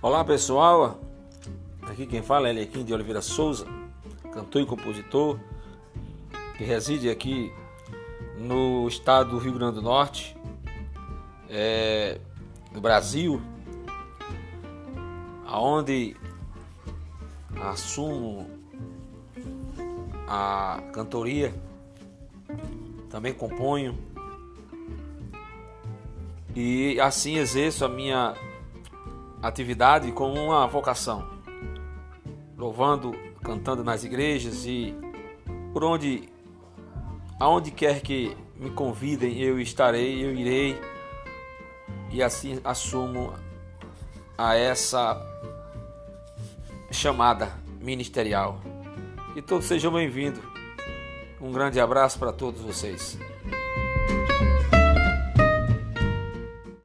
Olá pessoal, aqui quem fala é Eliakim de Oliveira Souza, cantor e compositor, que reside aqui no estado do Rio Grande do Norte, é, no Brasil, aonde assumo a cantoria, também componho e assim exerço a minha atividade como uma vocação, louvando, cantando nas igrejas e por onde, aonde quer que me convidem, eu estarei, eu irei e assim assumo a essa chamada ministerial. Que todos sejam bem-vindos. Um grande abraço para todos vocês.